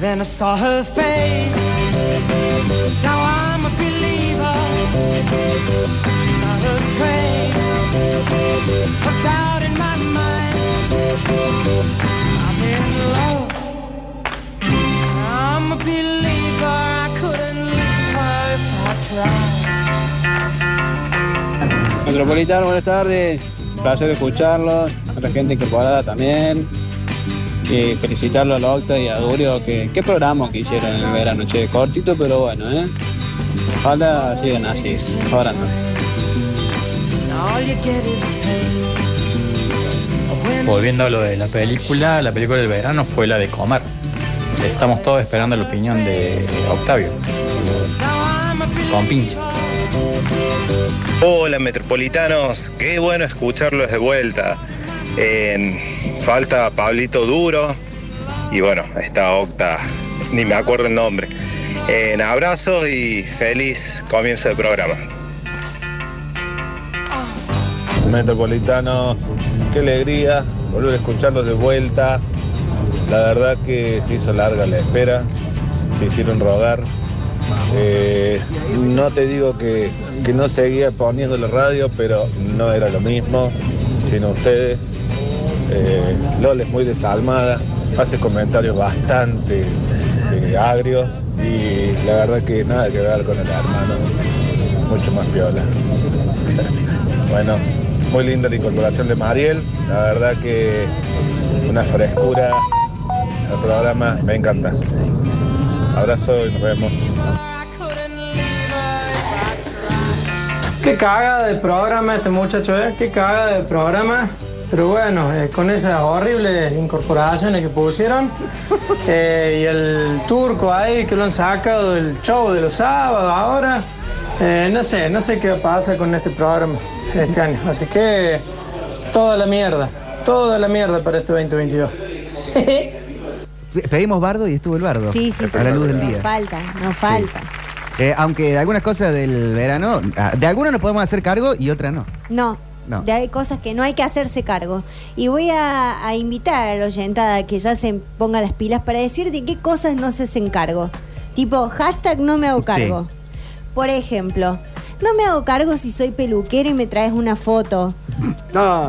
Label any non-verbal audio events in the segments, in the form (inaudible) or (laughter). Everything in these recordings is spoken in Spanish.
Then I saw her face. Now I'm a believer. Not a trace of doubt in my mind. I'm in love. I'm a believer. I couldn't leave her if I tried. Metropolitano, buenas tardes. Un placer escucharlos. A la gente incorporada también. Y felicitarlo a la Octa y a Durio. Que, ¿Qué programa que hicieron en el verano? Che, cortito, pero bueno, ¿eh? Ojalá sigan así. Ahora no. Volviendo a lo de la película, la película del verano fue la de Comar. Estamos todos esperando la opinión de Octavio. Con pinche. Hola metropolitanos, qué bueno escucharlos de vuelta. Eh, falta Pablito Duro y bueno, está Octa, ni me acuerdo el nombre. En abrazos y feliz comienzo de programa. Metropolitanos, qué alegría volver a escucharlos de vuelta. La verdad que se hizo larga la espera, se hicieron rogar. Eh, no te digo que, que no seguía poniendo la radio, pero no era lo mismo, sino ustedes. Eh, Lola es muy desalmada, hace comentarios bastante eh, agrios y la verdad que nada que ver con el hermano, mucho más piola. (laughs) Bueno, muy linda la incorporación de Mariel. La verdad que una frescura al programa. Me encanta. Abrazo y nos vemos. Qué caga de programa este muchacho, ¿eh? Qué caga de programa. Pero bueno, eh, con esas horribles incorporaciones que pusieron (laughs) eh, y el turco ahí que lo han sacado del show de los sábados ahora, eh, no sé, no sé qué pasa con este programa este año. Así que toda la mierda, toda la mierda para este 2022. Pedimos bardo y estuvo el bardo. Sí, sí, sí. A la luz del día. falta, no falta. Eh, aunque de algunas cosas del verano, ah, de algunas nos podemos hacer cargo y otras no. No. No. De hay cosas que no hay que hacerse cargo. Y voy a, a invitar a la oyentada que ya se ponga las pilas para decir de qué cosas no se hacen cargo. Tipo, hashtag no me hago cargo. Por ejemplo, no me hago cargo si soy peluquero y me traes una foto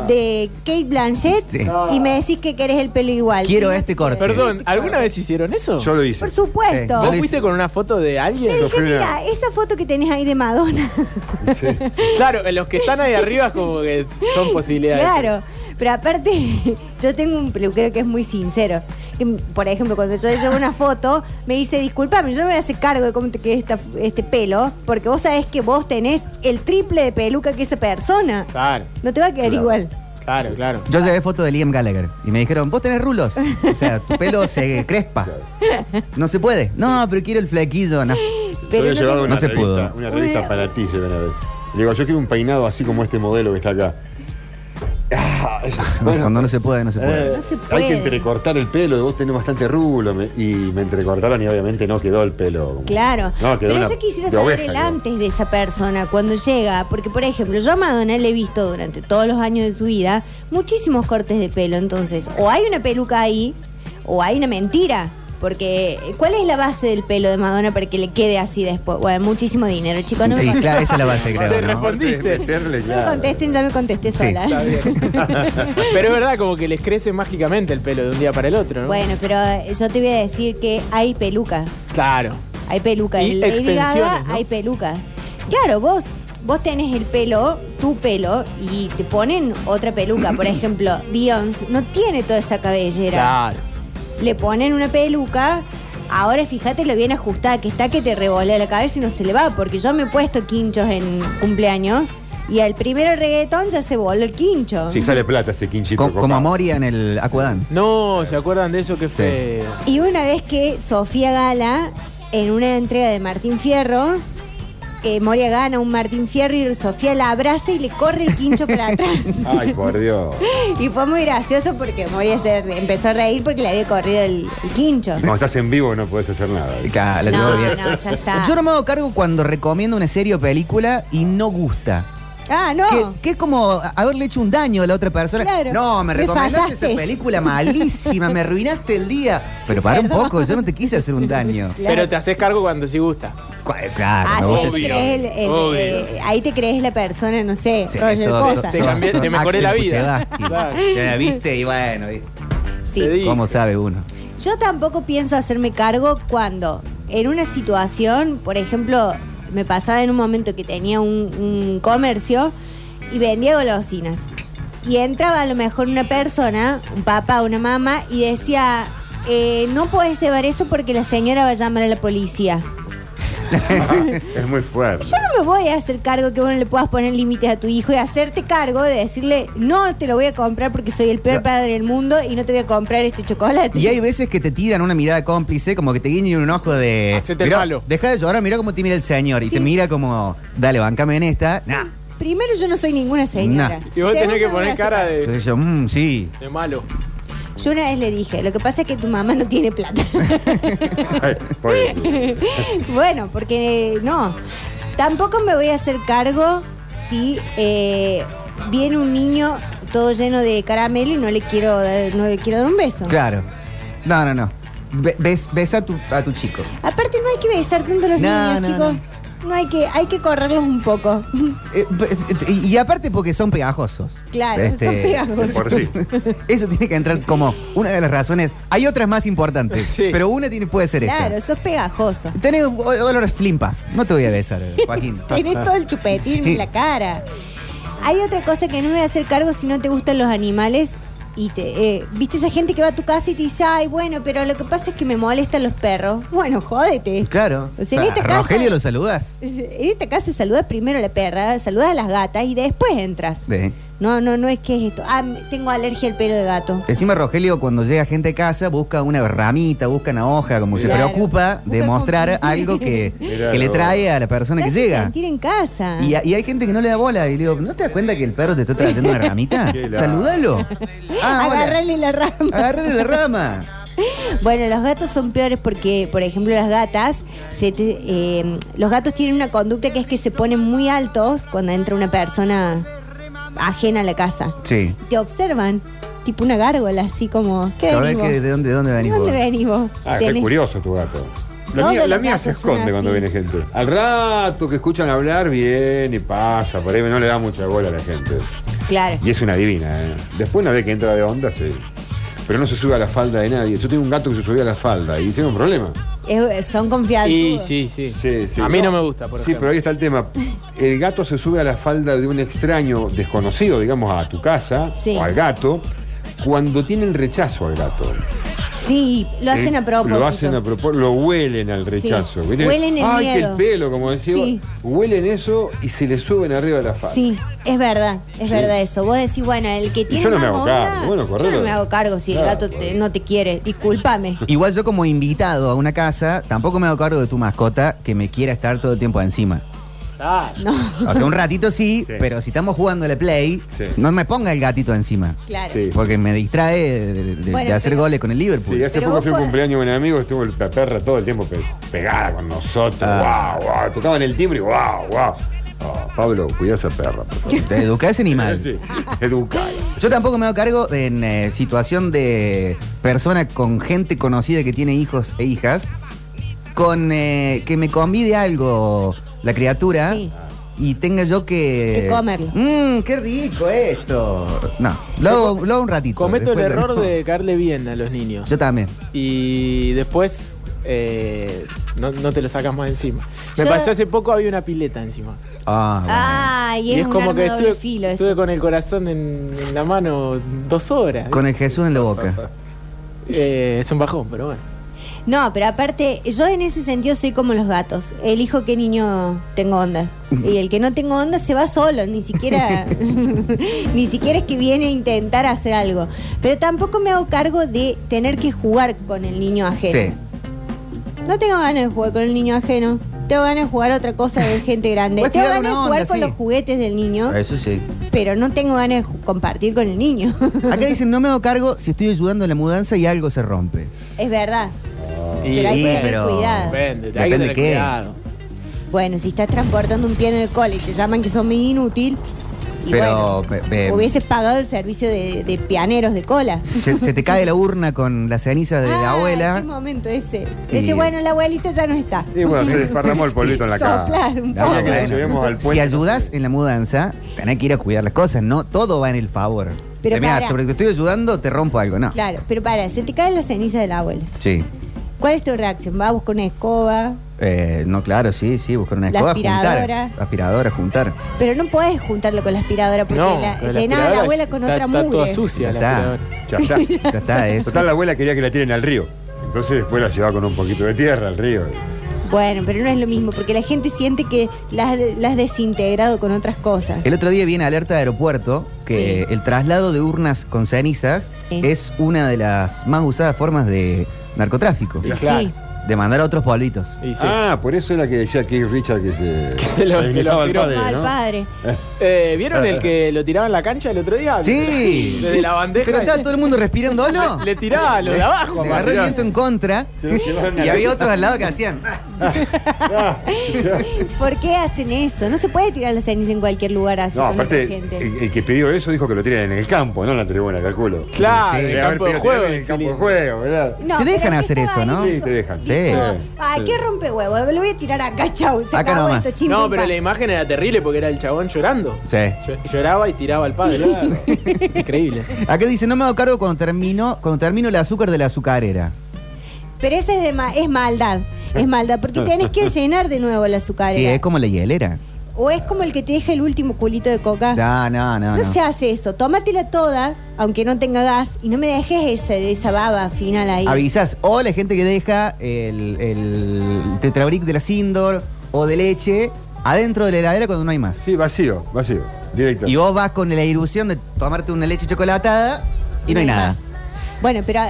de Kate Blanchett Sí. y me decís que querés el pelo igual. Quiero este corte. Perdón, ¿alguna vez hicieron eso? Yo lo hice. Por supuesto. Sí, ¿Vos yo fuiste con una foto de alguien? Le dije, mira, esa foto que tenés ahí de Madonna. Sí. Claro, los que están ahí arriba es como que son posibilidades. Claro, pero aparte, (laughs) yo tengo un peluquero que es muy sincero. Que, por ejemplo, cuando yo le llevo una foto, me dice, disculpame, yo me voy a hacer cargo de cómo te queda esta- este pelo, porque vos sabés que vos tenés el triple de peluca que esa persona. Claro, No te va a quedar Claro. igual. claro, claro. Yo llevé foto de Liam Gallagher y me dijeron, vos tenés rulos. O sea, tu pelo se crespa. No se puede. No, pero quiero el flequillo. No. Pero no una se pudo. una revista para ti una vez. Le digo, yo quiero un peinado así como este modelo que está acá. Ah, bueno, Cuando no se puede, no se puede. eh, No se Hay que entrecortar el pelo, vos tenés bastante rulo. me- y me entrecortaron y obviamente no quedó el pelo. como- Claro. No, quedó Pero una yo quisiera de saber oveja, el quedó. antes de esa persona, cuando llega. Porque, por ejemplo, yo a Madonna le he visto durante todos los años de su vida muchísimos cortes de pelo. Entonces, o hay una peluca ahí, o hay una mentira. Porque, ¿cuál es la base del pelo de Madonna para que le quede así después? Bueno, muchísimo dinero, chicos. No Sí, claro, esa es la base, creo. Te ¿no? respondiste. Meterle, No me claro. contesten, ya me contesté Sí. sola. Está bien. (laughs) Pero es verdad, como que les crece mágicamente el pelo de un día para el otro, ¿no? Bueno, pero eh, yo te voy a decir que hay peluca. Claro. Hay peluca. Y En Lady Gaga hay peluca. Claro, vos, vos tenés el pelo, tu pelo, y te ponen otra peluca. Por ejemplo, Beyoncé no tiene toda esa cabellera. Claro. Le ponen una peluca. Ahora fíjate lo bien ajustada que está que te revolea la cabeza y no se le va. Porque yo me he puesto quinchos en cumpleaños y al primero reggaetón ya se voló el quincho. Sí, sale plata ese quinchito. Co- como. Moria en el Aquadance. No, ¿se acuerdan de eso que fue? Y una vez que Sofía Gala, en una entrega de Martín Fierro, eh, Moria gana un Martín Fierro y Sofía la abraza y le corre el quincho para (laughs) atrás. Ay, por Dios. y fue muy gracioso porque Moria se empezó a reír porque le había corrido el, el quincho. Cuando estás en vivo no puedes hacer nada. Ca- la No, llevo bien. no, ya está. Yo no me hago cargo cuando recomiendo una serie o película y no gusta. Ah, no. Que, que es como haberle hecho un daño a la otra persona. Claro. No, me Me recomendaste esa fallaste. película malísima, me arruinaste el día. Pero para un poco, yo no te quise hacer un daño. Claro. Pero te haces cargo cuando sí gusta. Cu- Claro, Ah, me sí, gusta ahí te crees el- el- Obvio. eh, ahí te crees la persona, no sé, Sí, Roger eso- Cosa. Te cambié- te mejoré la vida. Kuchevaski. Claro. (laughs) Ya viste y bueno, ¿viste? Sí. Te di- ¿cómo sabe uno? Yo tampoco pienso hacerme cargo cuando en una situación, por ejemplo, me pasaba en un momento que tenía un, comercio y vendía golosinas. Y entraba a lo mejor una persona, un papá, una mamá, y decía, eh, no puedes llevar eso porque la señora va a llamar a la policía. (laughs) es muy fuerte. Yo no me voy a hacer cargo que vos no le puedas poner límites a tu hijo y hacerte cargo de decirle, no te lo voy a comprar porque soy el peor padre del mundo y no te voy a comprar este chocolate. Y hay veces que te tiran una mirada cómplice, como que te guiñan un ojo de. Hacete el "Mirá, malo". Deja de llorar, mira cómo te mira el señor. Y Sí. te mira como, dale, bancame en esta. Nah. Primero, yo no soy ninguna señora. Nah. Y vos tenés Segundo, que me poner cara cargo. de, Entonces yo, "Mm, sí. de malo. Yo una vez le dije, lo que pasa es que tu mamá no tiene plata. (laughs) Ay, pobre. (laughs) bueno, porque eh, no. Tampoco me voy a hacer cargo si eh, viene un niño todo lleno de caramelo y no le quiero dar, no le quiero dar un beso. Claro. No, no, no. Be- bes- besa a tu, a tu chico. Aparte no hay que besar tanto a los No, niños, no, chicos. no. No hay que, hay que correrlos un poco. (laughs) Eh, y, y aparte porque son pegajosos. Claro, Este, son pegajosos. Por sí. (laughs) Eso tiene que entrar como una de las razones. Hay otras más importantes, Sí. pero una tiene, puede ser Claro, esa. sos pegajoso. Tenés flimpa. No te voy a besar, (laughs) Joaquín. Tenés todo el chupetín Sí. en la cara. Hay otra cosa que no me voy a hacer cargo si no te gustan los animales. Y te, eh, viste esa gente que va a tu casa y te dice, ay, bueno, pero lo que pasa es que me molestan los perros. Bueno, jódete. Claro. O sea, en esta ¿A casa- Rogelio lo saludas? En esta casa saludas primero a la perra, saludas a las gatas y después entras. Sí. No, no, no es que es esto. Ah, tengo alergia al pelo de gato. Encima Rogelio cuando llega gente a casa busca una ramita, busca una hoja, como se preocupa de Busca mostrar algo que, Mirá que le trae a la persona Te que hace llega. sentir en casa. Y, y hay gente que no le da bola y le digo, ¿no te das cuenta que el perro te está trayendo una ramita? (laughs) Qué. Salúdalo. (laughs) Ah, hola. Agarrarle la rama. Agarrale la rama. (laughs) Bueno, los gatos son peores porque, por ejemplo, las gatas, se te- eh, los gatos tienen una conducta que es que se ponen muy altos cuando entra una persona ajena a la casa. Sí. Te observan, tipo una gárgola, así como, ¿qué ¿Sabés venís vos? que de dónde, de dónde ¿De dónde venís vos? Ah, qué curioso tu gato. La Todos mía, la los mía se son esconde cuando viene gente. Al rato que escuchan hablar, viene y pasa. Por ahí no le da mucha bola a la gente. Claro. Y es una divina, ¿eh? Después una vez que entra de onda, sí. Pero no se sube a la falda de nadie. Yo tengo un gato que se subía a la falda y tiene un problema. Es- son confianzudos. Y sí, sí. Sí, sí. A mí no me gusta, por Sí, ejemplo. pero ahí está el tema. El gato se sube a la falda de un extraño desconocido, digamos, a tu casa Sí. o al gato, cuando tienen rechazo al gato. Sí, lo hacen El- a propósito. Lo hacen a propósito, lo huelen al rechazo. ¿viste? huelen el Ay, que miedo. el pelo, como decía. Sí. Huelen eso y se le suben arriba de la falda. Sí, es verdad, es Sí. verdad eso. Vos decís, bueno, el que tiene yo no más me hago onda, cargo. Bueno, yo no me hago cargo si Claro. el gato te- no te quiere. Discúlpame. (laughs) Igual yo como invitado a una casa, tampoco me hago cargo de tu mascota que me quiera estar todo el tiempo encima. No, O sea, un ratito sí, Sí. pero si estamos jugando a la play, Sí. no me ponga el gatito encima. claro. Sí. Porque me distrae de, de- de- Bueno, de hacer pero- goles con el Liverpool. Sí, hace Pero poco vos fui a un podés- cumpleaños de un amigo, estuvo la perra todo el tiempo pe- pegada con nosotros. Ah. Wow, wow. Tocaban el timbre y wow, wow. Ah, Pablo, cuida a esa perra, por favor. Te educa ese animal. (laughs) Sí, educada. Yo tampoco me hago cargo en eh, situación de persona con gente conocida que tiene hijos e hijas, con eh, que me convide algo la criatura Sí. y tenga yo que... Que comerlo. Mmm, qué rico esto. No, lo hago, lo hago un ratito. cometo el después error no. de caerle bien a los niños. Yo también. Y después eh, no, no te lo sacas más encima. Me Yo- pasó hace poco, había una pileta encima. Ah, bueno. Ay, es, un de doble estuve, filo eso. estuve con el corazón en, en la mano dos horas. Con el Jesús en la boca. (laughs) Eh, es un bajón, pero bueno. No, pero aparte, yo en ese sentido soy como los gatos. Elijo qué niño tengo onda. Y el que no tengo onda se va solo, ni siquiera, (laughs) (laughs) ni siquiera es que viene a intentar hacer algo. Pero tampoco me hago cargo de tener que jugar con el niño ajeno. Sí. No tengo ganas de jugar con el niño ajeno. Tengo ganas de jugar a otra cosa de gente grande. Puedes Tengo ganas de jugar onda, con sí. los juguetes del niño, Eso sí. pero no tengo ganas de compartir con el niño. Acá (laughs) dicen, no me hago cargo si estoy ayudando en la mudanza y algo se rompe. es verdad. Y- Pero hay que tener pero- cuidado. Depende, hay que Depende tener qué. cuidado. Bueno, si estás transportando un pie en el cole y te llaman que son muy inútil, Y Pero bueno, be- be- hubieses pagado el servicio de, de pianeros de cola. se, se te cae la urna con la ceniza de la Ah, ¿Qué abuela. momento ese? Y- Ese, bueno, la abuelita ya no está. Y bueno, se desparramó el polvito en la (laughs) cara. Bueno. Si ayudas en la mudanza, tenés que ir a cuidar las cosas, no todo va en el favor. Pero mira, sobre que te estoy ayudando, te rompo algo, no. Claro, pero para, se te cae la ceniza de la abuela. Sí. ¿Cuál es tu reacción? ¿Vas a buscar una escoba? Eh, no, claro, sí, sí, buscar una La escoba, aspiradora. juntar. Aspiradora, juntar. Pero no puedes juntarlo con la aspiradora porque No, la, la llenaba la abuela con está- otra está toda mugre. sucia Ya la está. aspiradora. (laughs) Ya está. Ya está, eso. Total, la abuela quería que la tiren al río. Entonces después la llevaba con un poquito de tierra al río. Bueno, pero no es lo mismo porque la gente siente que la has, la has desintegrado con otras cosas. El otro día viene alerta de aeropuerto que el traslado de urnas con cenizas Sí. es una de las más usadas formas de narcotráfico. Y Claro. sí. De mandar a otros pueblitos. Y sí. Ah, por eso era que decía Keith Richard (laughs) que se, se lo- se lo imitaba al tiró padre, Mal ¿no? padre. (laughs) Eh, ¿Vieron el que lo tiraba en la cancha el otro día? Sí. Desde la bandeja. Pero estaba todo el mundo respirando, ¿o ¿no? Le tiraba lo de abajo, Le agarró el viento en contra y había otros al lado que hacían. Ya. (laughs) ¿Por qué hacen eso? No se puede tirar la ceniza en cualquier lugar así No, con otra aparte, gente. el, el que pidió eso dijo que lo tiren en el campo, no en la tribuna, calculo. Claro, Sí. en el Debe haber campo de pedido juego. en el campo de juego, ¿verdad? No, Te dejan pero hacer que estaba eso, ¿no? ahí, Sí, te dejan. tipo, Sí. Ah, ¿qué rompe huevo? Lo voy a tirar acá, chau. Se Acá acabó nomás. esto, chim, No, pum, pero la imagen era terrible porque era el chabón llorando. Sí. Llo- Lloraba y tiraba al padre. (laughs) Increíble. Acá dice, no me hago cargo cuando termino, cuando termino el azúcar de la azucarera. Pero ese es, de ma- es maldad. Es maldad, porque tenés que (laughs) llenar de nuevo la azucarera. Sí, es como la hielera. O es como el que te deja el último culito de coca. No, no, no. No, no. se hace eso. Tómatela toda, aunque no tenga gas, y no me dejes esa, esa baba final ahí. Avisas. O la gente que deja el, el tetrabric de la Sindor o de leche adentro de la heladera cuando no hay más. Sí, vacío, vacío, directo. Y vos vas con la ilusión de tomarte una leche chocolatada y no hay nada. más. Bueno, pero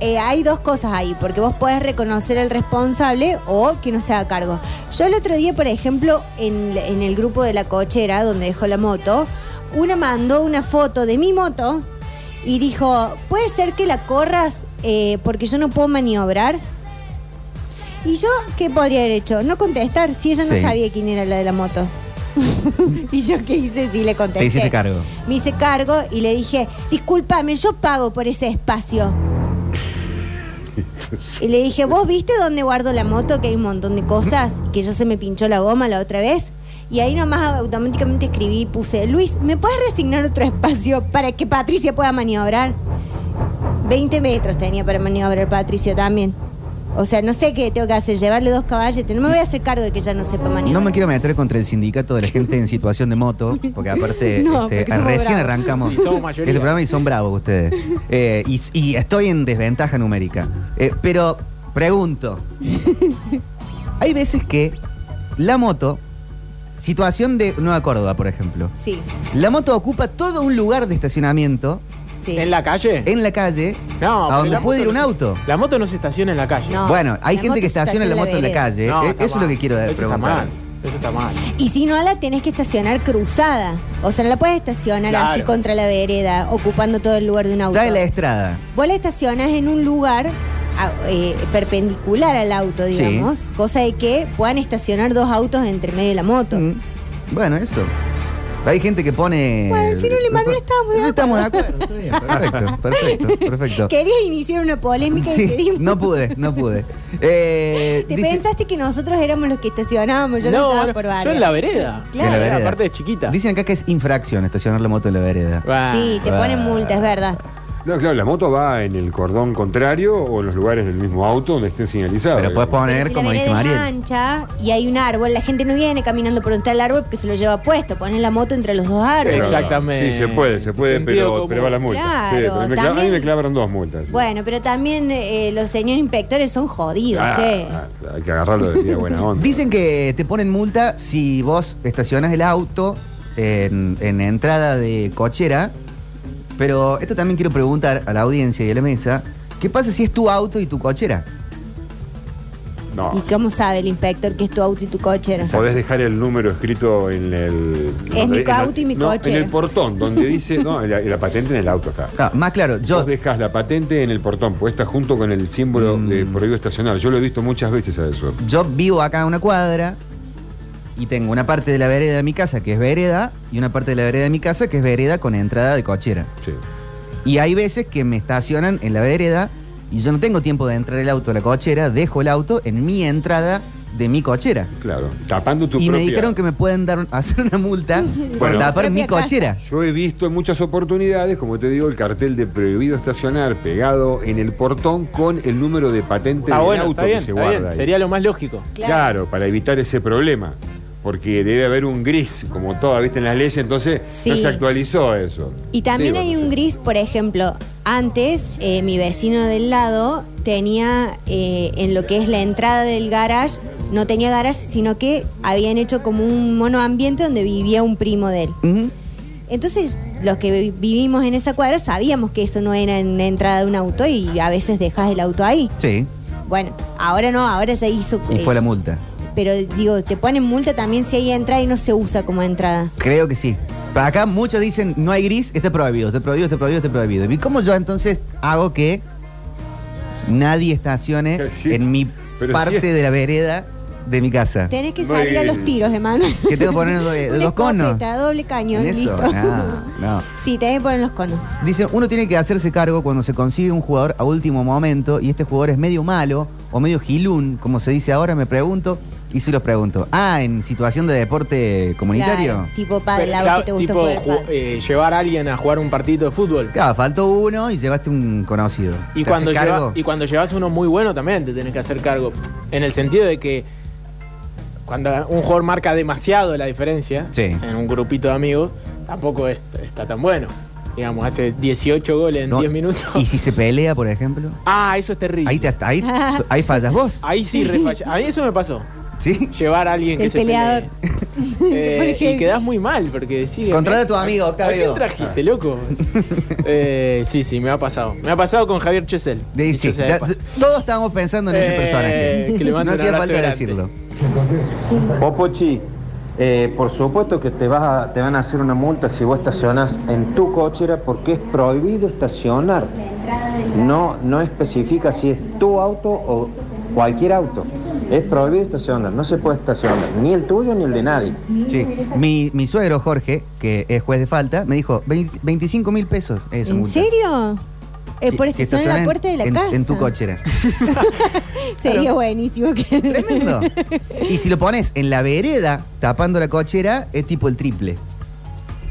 eh, hay dos cosas ahí, porque vos podés reconocer al responsable o que no se haga cargo. Yo el otro día, por ejemplo, en, en el grupo de la cochera, donde dejó la moto, una mandó una foto de mi moto y dijo, ¿puede ser que la corras eh, porque yo no puedo maniobrar? ¿Y yo qué podría haber hecho? No contestar, si ella no Sí. sabía quién era la de la moto. (laughs) ¿Y yo qué hice? Sí, le contesté. Te hiciste cargo. Me hice cargo y le dije, discúlpame, yo pago por ese espacio. Y le dije, ¿vos viste dónde guardo la moto? Que hay un montón de cosas. Que ya se me pinchó la goma la otra vez. Y ahí nomás automáticamente escribí y puse, Luis, ¿me puedes resignar otro espacio para que Patricia pueda maniobrar? 20 metros tenía para maniobrar Patricia también. O sea, no sé qué tengo que hacer, llevarle dos caballetes. No me voy a hacer cargo de que ella no sepa maniobrar. No me quiero meter contra el sindicato de la gente en situación de moto, porque aparte (laughs) No, este, porque somos recién bravos. arrancamos Y somos mayoría. este programa y son bravos ustedes. Eh, y, y estoy en desventaja numérica. Eh, pero pregunto, (laughs) hay veces que la moto, situación de Nueva Córdoba, por ejemplo, Sí, la moto ocupa todo un lugar de estacionamiento sí. ¿En la calle? en la calle No, a donde la puede ir moto un no auto. La moto no se estaciona en la calle. No. Bueno, hay la gente moto que se estaciona la moto en la vereda. calle. No, Eh, está Eso es lo mal. que quiero Eso está preguntar. mal. Eso está mal. Y si no la tenés que estacionar cruzada. O sea, no la puedes estacionar Claro. así contra la vereda, ocupando todo el lugar de un auto. Está en la estrada. Vos la estacionas en un lugar a- eh, perpendicular al auto, Sí. digamos. Cosa de que puedan estacionar dos autos entre medio de la moto. Mm. Bueno, eso. Hay gente que pone. Bueno, al final, Emanuel, estábamos de No estamos de acuerdo. está bien, (laughs) Perfecto, perfecto, perfecto. Querías iniciar una polémica y te Sí, dimos- no pude, no pude. Eh, ¿Te dice- pensaste que nosotros éramos los que estacionábamos? Yo no, No, estaba por yo varias. en la vereda. Claro. En la vereda. Aparte de chiquita. Dicen acá que es infracción estacionar la moto en la vereda. Ah, Sí, te Ah. ponen multa, es verdad. No, claro, la moto va en el cordón contrario o en los lugares del mismo auto donde estén señalizados. Pero puedes Pero poner, si como la dice vereda es Mariel. ancha y hay un árbol, la gente no viene caminando por donde está el árbol porque se lo lleva puesto. Ponen la moto entre los dos árboles. Pero- Exactamente. Sí, se puede, se puede, Sentido pero, común. pero va la multa. Claro, Sí, me a mí también- me clavaron dos multas. Bueno, pero también eh, los señores inspectores son jodidos, Ah, che. ah, hay que agarrarlo de día buena onda. Dicen que te ponen multa si vos estacionas el auto en, en entrada de cochera. Pero esto también quiero preguntar a la audiencia y a la mesa. ¿Qué pasa si es tu auto y tu cochera? No. ¿Y cómo sabe el inspector que es tu auto y tu cochera? Podés dejar el número escrito en el. Es mi en la- auto y mi no, coche. En el portón, donde (laughs) dice. No, la, la patente en el auto está. Ah, más claro, yo Vos dejás la patente en el portón, puesta junto con el símbolo Mm. de prohibido estacionar. Yo lo he visto muchas veces a eso. Yo vivo acá a una cuadra y tengo una parte de la vereda de mi casa que es vereda y una parte de la vereda de mi casa que es vereda con entrada de cochera. Sí. Y hay veces que me estacionan en la vereda y yo no tengo tiempo de entrar el auto a la cochera, dejo el auto en mi entrada de mi cochera. Claro, tapando tu y me dijeron que me pueden dar (laughs) hacer una multa por Bueno. tapar mi cochera. Yo he visto en muchas oportunidades, como te digo, el cartel de prohibido estacionar pegado en el portón con el número de patente Está del bueno, auto está bien, que se está guarda bien. ahí. Sería lo más lógico. Claro. para evitar ese problema. Porque debe haber un gris, como todas, viste, en las leyes, entonces no se actualizó eso. Y también Digo, hay no un sé. gris, por ejemplo, antes eh, mi vecino del lado tenía eh, en lo que es la entrada del garage, no tenía garage, sino que habían hecho como un monoambiente donde vivía un primo de él. Entonces, los que vi- vivimos en esa cuadra sabíamos que eso no era en la entrada de un auto y a veces dejas el auto ahí. Sí, Bueno, ahora no, ahora ya hizo. y eh, fue la multa. Pero digo, te ponen multa también si hay entrada y no se usa como entrada. Creo que sí. Pero acá muchos dicen, no hay gris, este prohibido, este prohibido, este prohibido, este prohibido. ¿Y cómo yo entonces hago que nadie estacione Sí, en mi pero parte sí. de la vereda de mi casa? Tenés que No salir a los tiros, hermano. ¿Qué tengo que poner de, de Una dos (laughs) conos? escopeta, doble cañón, ¿En eso? listo. No, no. (laughs) Sí, tenés que poner los conos. Dicen, uno tiene que hacerse cargo cuando se consigue un jugador a último momento y este jugador es medio malo o medio gilún, como se dice ahora, me pregunto. Y si los pregunto, ah, en situación de deporte comunitario. Claro, tipo padre, Pero, la ya, que te gustó tipo, jugar ju- padre. eh, llevar a alguien a jugar un partido de fútbol. Claro, faltó uno y llevaste un conocido. Y ¿Te cuando, haces lleva- cargo? y cuando llevas uno muy bueno también te tenés que hacer cargo. En el sentido de que cuando un jugador marca demasiado la diferencia Sí. en un grupito de amigos, tampoco es- está tan bueno. Digamos, hace 18 goles en No, 10 minutos. ¿Y si se pelea, por ejemplo? Ah, eso es terrible. Ahí, te, ahí, (laughs) ahí fallas vos. Ahí sí refalla. A mí eso me pasó. ¿Sí? Llevar a alguien que El se peleador. (laughs) (laughs) pelee. Eh, pone y quedás muy mal porque decís. Contrata a tu amigo, ¿A Octavio. quién trajiste, loco? (laughs) Eh, sí, sí, me ha pasado. Me ha pasado con Javier Chesel. De- Dicho sí, sea de ya- paso. todos estábamos pensando en ese Eh, personaje. que le mando no un hacía abrazo falta grande. decirlo. Popochi, eh, por supuesto que te, vas a- te van a hacer una multa si vos estacionas en tu cochera porque es prohibido estacionar. No, no especifica si es tu auto o cualquier auto. Es prohibido estacionar, no se puede estacionar, ni el tuyo ni el de nadie. Sí. Mi, mi suegro Jorge, que es juez de falta, me dijo 20 25 mil pesos. esa ¿En multa. serio? Eh, por si estacionar en la puerta de la en, casa. En tu cochera. (laughs) Sería buenísimo que. Tremendo. Y si lo pones en la vereda, tapando la cochera, es tipo el triple.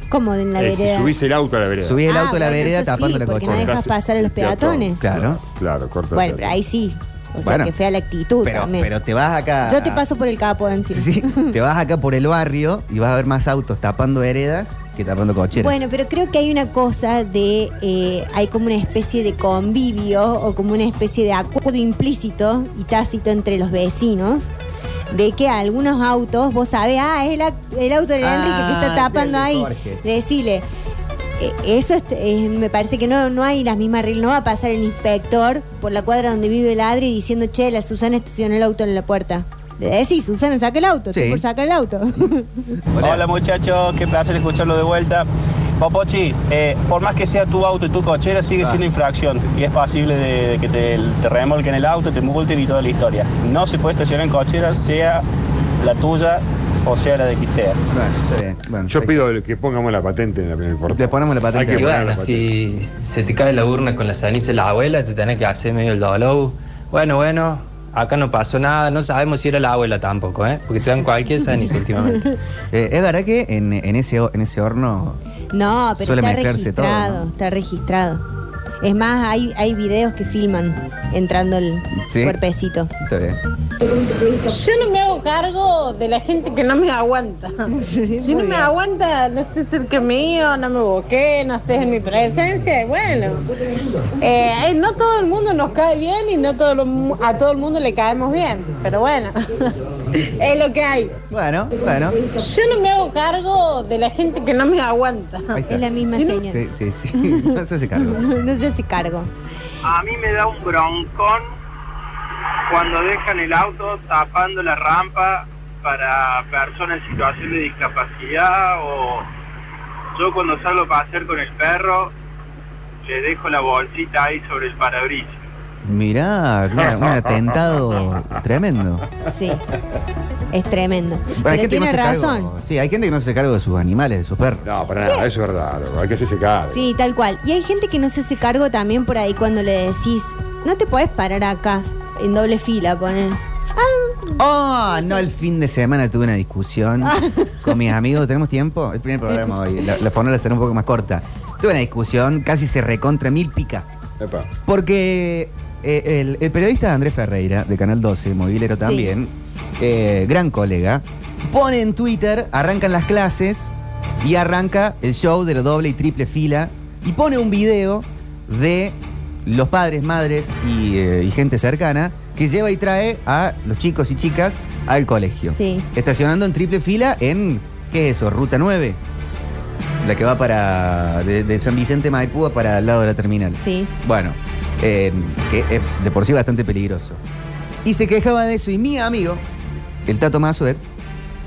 ¿Cómo en la Eh, si vereda? subís el auto a la vereda. Subís el Ah, auto a la bueno, vereda eso tapando sí, la porque cochera. no dejas pasar a los peatones. Claro. Claro, corta. Bueno, pero ahí sí. O sea, Bueno. que fea la actitud Pero, también. pero te vas acá. Yo te paso por el capo encima. Sí, (laughs) te vas acá por el barrio y vas a ver más autos tapando veredas que tapando cocheras. Bueno, pero creo que hay una cosa de, eh, hay como una especie de convivio o como una especie de acuerdo implícito y tácito entre los vecinos de que algunos autos, vos sabés, ah, es el, el auto del Ah, Enrique que está tapando del de ahí. Jorge. Decirle, eh, eso es- eh, me parece que no, no hay las mismas reglas, no va a pasar el inspector por la cuadra donde vive el Adri diciendo, che, la Susana estacionó el auto en la puerta. Le decís, Susana, saca el auto, Sí. por sacar el auto. (laughs) Hola muchachos, qué placer escucharlo de vuelta. Popochi, eh, por más que sea tu auto y tu cochera, sigue Ah. siendo infracción y es posible de, de que te, te remolquen el auto, te multen y toda la historia. No se puede estacionar en cochera, sea la tuya o sea la de quien sea. Bueno, está bien. Bueno, Yo pido que pongamos la patente en, la, el portón. Le ponemos la patente. Hay que Y la bueno, patente. si se te cae la urna con la ceniza de la abuela, te tenés que hacer medio el dolor. Bueno, bueno, acá no pasó nada, no sabemos si era la abuela tampoco, ¿eh? Porque te dan cualquier ceniza (laughs) últimamente. Eh, es verdad que en, en ese, en ese horno. No, pero Suele está mezclarse todo, registrado, ¿no? está registrado. Es más, hay, hay videos que filman entrando el Sí. cuerpecito. Está bien. Yo no me hago cargo de la gente que no me aguanta. (laughs) Si no me aguanta, no estés cerca mío, no me boqué, no estés en mi presencia, y bueno. Eh, no todo el mundo nos cae bien y no todo lo mu- a todo el mundo le caemos bien, pero bueno, (laughs) es lo que hay. Bueno, bueno. Yo no me hago cargo de la gente que no me aguanta. Ahí está. Es la misma Sí, ¿no? señora. Sí, sí, sí. (laughs) No se hace cargo. (laughs) No se hace cargo. A mí me da un broncón cuando dejan el auto tapando la rampa para personas en situación de discapacidad o yo cuando salgo a pasear con el perro le dejo la bolsita ahí sobre el parabrisas. Mirá, claro, un (laughs) atentado tremendo. Sí. Es tremendo. Pero no tiene razón. cargo- sí, hay gente que no se hace cargo de sus animales, de sus perros. No, para nada, eso es verdad. loco, Hay que hacerse cargo. Sí, tal cual. Y hay gente que no se hace cargo también por ahí cuando le decís, no te podés parar acá, en doble fila, poner. Oh, no, el fin de semana tuve una discusión Ah. (laughs) con mis amigos. ¿Tenemos tiempo? El primer programa hoy. La, la forma será un poco más corta. Tuve una discusión, casi se recontra mil pica. Epa. Porque eh, el, el periodista Andrés Ferreira, de Canal 12, movilero también, eh, gran colega, pone en Twitter, arrancan las clases y arranca el show de la doble y triple fila y pone un video de los padres, madres y, eh, y gente cercana que lleva y trae a los chicos y chicas al colegio. Sí. Estacionando en triple fila en, ¿qué es eso? Ruta 9. La que va para, de, de San Vicente Maipú para el lado de la terminal. Sí. Bueno, eh, que es de por sí bastante peligroso. Y se quejaba de eso y mi amigo, el Tato Masuet,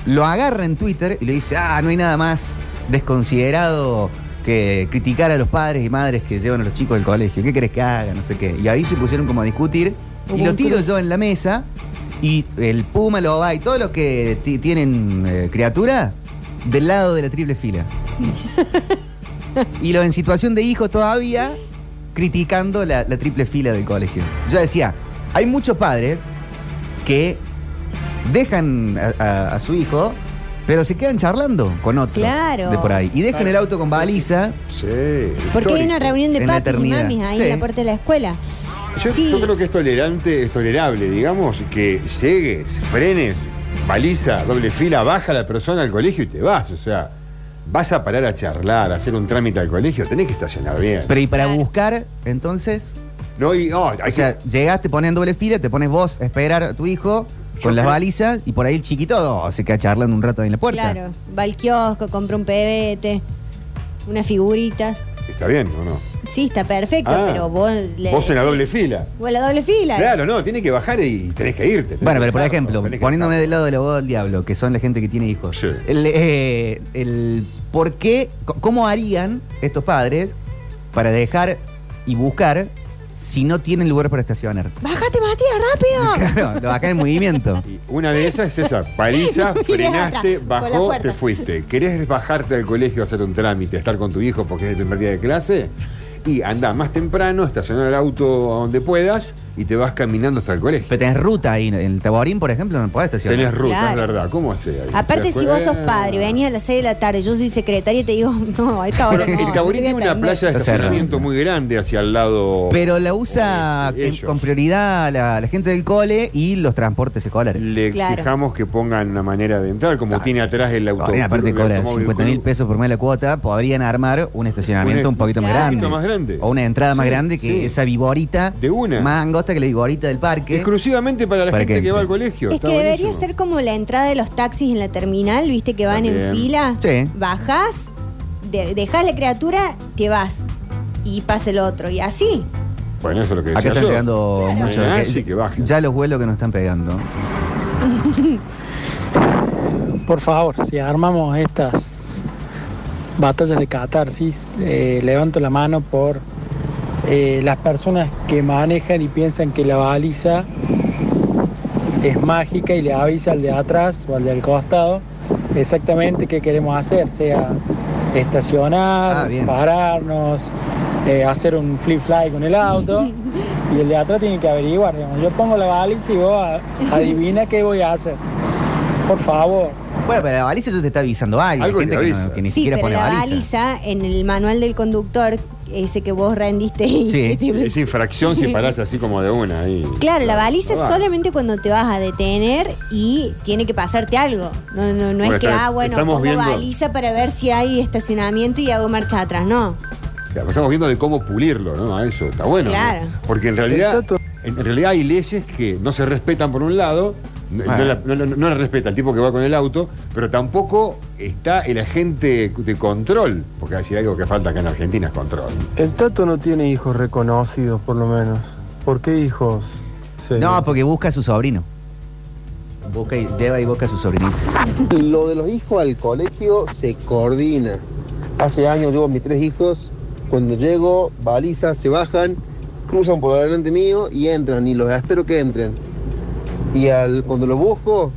lo agarra en Twitter y le dice, ah, no hay nada más desconsiderado que criticar a los padres y madres que llevan a los chicos del colegio. ¿Qué querés que haga? No sé qué. Y ahí se pusieron como a discutir y lo tiro yo en la mesa y el Puma, lo va y todos los que ti- tienen eh, criatura del lado de la triple fila. (laughs) y lo en situación de hijo todavía criticando la, la triple fila del colegio. Yo decía, hay muchos padres que dejan a, a- a su hijo, pero se quedan charlando con otros Claro. de por ahí. Y dejan el auto con baliza. Sí. Porque hay una reunión de En la papis y eternidad. mamis ahí Sí. en la puerta de la escuela. Yo, Sí. yo creo que es tolerante, es tolerable, digamos, que llegues, frenes, baliza, doble fila, baja la persona al colegio y te vas. O sea, vas a parar a charlar, a hacer un trámite al colegio, tenés que estacionar bien. Pero y para buscar, entonces. No, y no, hay o sea, llegás, te pones en doble fila, te pones vos a esperar a tu hijo con las balizas y por ahí el chiquito oh, se queda charlando un rato ahí en la puerta. Claro. Va al kiosco, compra un pebete, una figurita. Está bien, ¿o no? Sí, está perfecto, Ah, pero vos le Vos en la doble fila. O en la doble fila. Claro, no, tiene que bajar y tenés que irte. tenés Bueno, que pero por ejemplo, tenés que poniéndome del lado del abogado del diablo, que son la gente que tiene hijos, el, eh, el por qué, c- cómo harían estos padres para dejar y buscar si no tienen lugar para estacionar. ¡Bájate, Matías, rápido! (laughs) Claro, lo bajan en movimiento. Una de esas es esa, paliza, (laughs) frenaste, atrás, con la bajó, puerta. te fuiste. ¿Querés bajarte al colegio a hacer un trámite, estar con tu hijo porque es el primer día de clase? Y anda más temprano, estacionar el auto a donde puedas y te vas caminando hasta el colegio. Pero tenés ruta ahí, en el Taborín, por ejemplo, no podés estacionar. Tenés ruta, Claro. es verdad. ¿Cómo hace ahí? Aparte, si vos sos padre, venís a las 6 de la tarde, yo soy secretaria y te digo, (laughs) no, a esta hora no. el Taborín no te tiene voy a una playa de Está cerrado. estacionamiento muy grande hacia el lado. Pero la usa ellos. con prioridad la, la gente del cole y los transportes escolares. Le Claro. exijamos que pongan una manera de entrar, como tiene atrás el auto. Aparte el cobra automóvil 50 mil pesos por mes la cuota, podrían armar un estacionamiento Un- un poquito más Claro. grande. Un poquito más grande. O una entrada más Sí, grande que sí. esa viborita. De una. Más angosta que la viborita del parque. Exclusivamente para la Para gente que que, va al colegio. Es está que debería buenísimo. ser como la entrada de los taxis en la terminal, viste que van en fila. Sí. Bajás, de, dejás la criatura, te vas. Y pasa el otro. Y así. Bueno, eso es lo que Acá están yo. llegando Claro. muchos. Ah, que- sí, que bajen. Ya los vuelos que nos están pegando. (laughs) Por favor, si armamos estas batallas de catarsis, eh, levanto la mano por eh, las personas que manejan y piensan que la baliza es mágica y le avisa al de atrás o al del costado exactamente qué queremos hacer, sea estacionar, Ah, pararnos, eh, hacer un flip fly con el auto (laughs) y el de atrás tiene que averiguar. digamos. Yo pongo la baliza y vos adivina qué voy a hacer. Por favor. Bueno, pero la baliza ya te está avisando algo. Hay gente te que, no- avisa. que ni sí, siquiera pero pone la baliza. baliza en el manual del conductor, ese que vos rendiste. y- Sí, (laughs) tipo- es infracción si parás así como de una ahí. Claro, la baliza es solamente cuando te vas a detener y tiene que pasarte algo. No, no, no Bueno, es que, está- ah, bueno, pongo viendo- baliza para ver si hay estacionamiento y hago marcha atrás. No. Claro, estamos viendo de cómo pulirlo, ¿no? A eso está bueno. ¿no? Claro. Porque en realidad, en realidad hay leyes que no se respetan por un lado, no, no la, no- no- no la respeta el tipo que va con el auto, pero tampoco está el agente de control, porque si hay algo que falta acá en Argentina es control. El Tato no tiene hijos reconocidos, por lo menos. ¿Por qué hijos? No, porque busca a su sobrino. Busca y lleva y busca a su sobrinito. (laughs) Lo de los hijos al colegio se coordina. Hace años llevo a mis tres hijos. Cuando llego, balizas, se bajan, cruzan por delante mío y entran. Y los espero que entren. Y al, cuando los busco,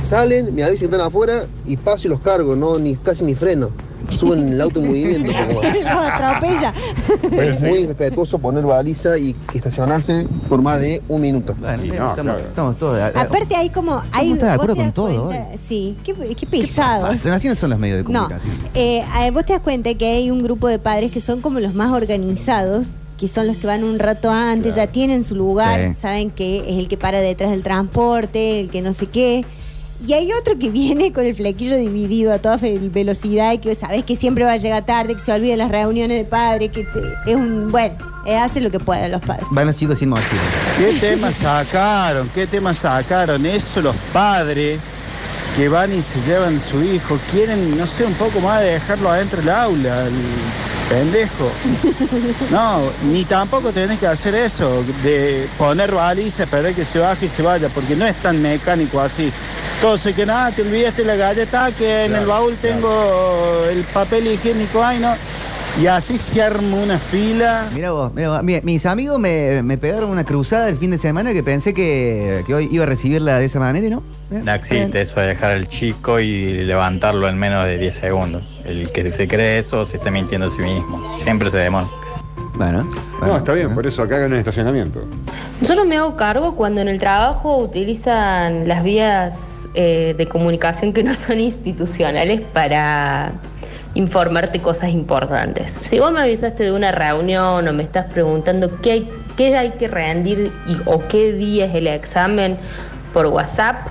Salen, me avisan que están afuera y paso y los cargo, no ni casi ni freno. Suben el auto en movimiento. (laughs) como- Los atropella. es muy respetuoso poner baliza y estacionarse por más de un minuto. estamos, estamos todos. Aparte hay como... Hay, estás de acuerdo con todo cuenta- Sí, qué, qué pesado. Así no son los medios de No, comunicación. eh, eh, vos te das cuenta que hay un grupo de padres que son como los más organizados, que son los que van un rato antes, ya tienen su lugar, Sí. saben que es el que para detrás del transporte, el que no sé qué. Y hay otro que (laughs) viene con el flequillo dividido a toda velocidad y que sabes que siempre va a llegar tarde, que se olvida las reuniones de padres, que te- es un... Bueno, eh, hace lo que pueden los padres. Van los chicos sin mochila. ¿Qué tema sacaron? ¿Qué tema sacaron? Eso los padres que van y se llevan su hijo, quieren, no sé, un poco más de dejarlo adentro del aula, el pendejo. (laughs) No, ni tampoco tenés que hacer eso, de poner baliza, esperar que se baje y se vaya, porque no es tan mecánico así. Entonces, que nada, te olvidaste la galleta, que en el baúl tengo el papel higiénico, ay no. Y así se arma una fila. Mira vos, mira vos. Mis amigos me, me pegaron una cruzada el fin de semana que pensé que, que hoy iba a recibirla de esa manera y no. ¿Eh? No existe eso de dejar al chico y levantarlo en menos de 10 segundos. El que se cree eso se está mintiendo a sí mismo. Siempre se demora. Bueno. No, está bien, por eso acá hagan un estacionamiento. Yo no me hago cargo cuando en el trabajo utilizan las vías eh, de comunicación que no son institucionales para informarte cosas importantes. Si vos me avisaste de una reunión o me estás preguntando qué hay, qué hay que rendir y- o qué día es el examen por WhatsApp,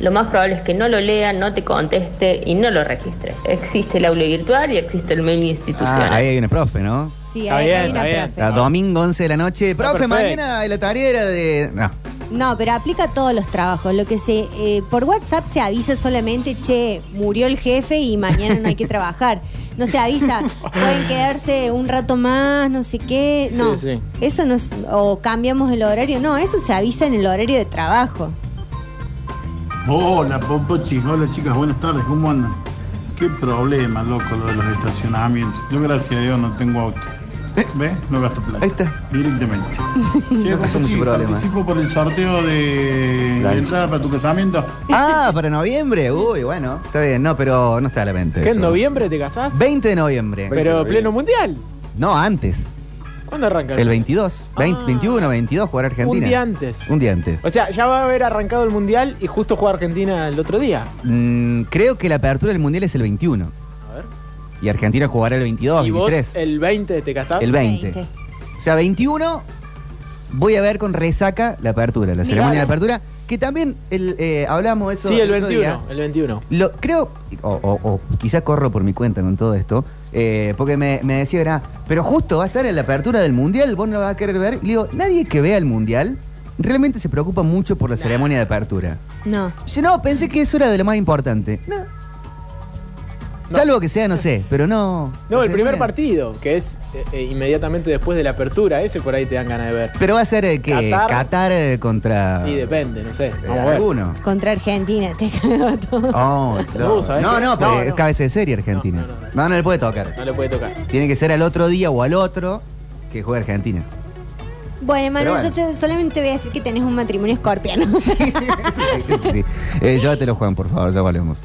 lo más probable es que no lo lea, no te conteste y no lo registre. Existe el aula virtual y existe el mail institucional. Ah, ahí hay una profe, ¿no? Sí, ahí bien, hay una profe. A domingo 11 de la noche. Profe, mañana la tarea era de. No. No, pero aplica a todos los trabajos. Lo que se eh, por WhatsApp se avisa solamente, che, murió el jefe y mañana no hay que trabajar. No se avisa, pueden quedarse un rato más, no sé qué. No, Sí, sí. eso no es, o cambiamos el horario. No, eso se avisa en el horario de trabajo. Hola, Popochi. Hola, chicas. Buenas tardes. ¿Cómo andan? Qué problema, loco, lo de los estacionamientos. Yo, gracias a Dios, no tengo auto. ¿Ves? No gasto plata. Ahí está. Directamente. (laughs) Che, No pasa Popochi, mucho problema. participo por el sorteo de La- entrada para tu casamiento. Ah, para noviembre. Uy, bueno. Está bien, no, pero no está a la mente. ¿Qué, en eso. noviembre te casás? 20 de noviembre. Pero pleno mundial. No, antes. ¿Cuándo arranca? El 22. 20, 21, 22, jugar Argentina. Un día antes. Un día antes. O sea, ya va a haber arrancado el mundial y justo juega Argentina el otro día. Mm, creo que la apertura del mundial es el 21. Y Argentina jugará el 22, ¿Y vos 23. el 20 te casás? El 20. O sea, 21 voy a ver con resaca la apertura, la Mirá. ceremonia de apertura. Que también el, eh, hablamos eso. Sí, el otro 21. día. El 21. Lo, creo, o, o, o quizá corro por mi cuenta con todo esto, eh, porque me, me decía, era, pero justo va a estar en la apertura del Mundial, vos no lo vas a querer ver. Y le digo, nadie que vea el Mundial realmente se preocupa mucho por la ceremonia de apertura. No. Dice, no, pensé que eso era de lo más importante. No. Salvo que sea, no sé, pero no. No, el primer partido, que es eh, eh, inmediatamente después de la apertura, ese por ahí te dan ganas de ver. Pero va a ser eh, que Qatar. Qatar, eh, contra. Y depende, no sé. eh, Vamos a ver. alguno. Contra Argentina, te cagó todo. Oh, no, ¿sabés no, qué? no, pero No, es no. cabeza de serie Argentina. No, no, le puede tocar. No le puede tocar. Tiene que ser al otro día o al otro que juegue Argentina. Bueno, Emanuel, Pero yo te- solamente voy a decir que tenés un matrimonio escorpiano. (laughs) Eso sí. Eh, llévatelo, Juan, por favor, ya volvemos.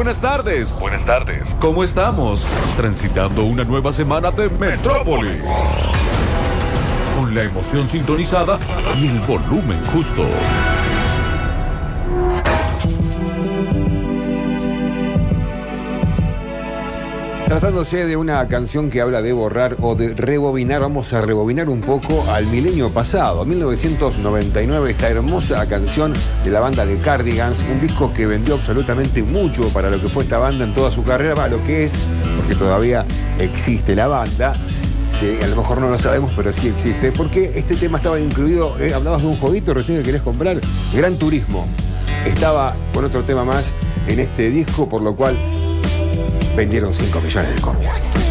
Buenas tardes, buenas tardes. ¿Cómo estamos? Transitando una nueva semana de Metrópolis. Con la emoción sintonizada y el volumen justo. Tratándose de una canción que habla de borrar o de rebobinar, vamos a rebobinar un poco al milenio pasado, a 1999, esta hermosa canción de la banda de Cardigans, un disco que vendió absolutamente mucho para lo que fue esta banda en toda su carrera, para lo que es, porque todavía existe la banda. A lo mejor no lo sabemos, pero sí existe. Porque este tema estaba incluido, eh, hablabas de un jueguito recién que querés comprar, Gran Turismo. Estaba con otro tema más en este disco, por lo cual vendieron 5 millones de copias.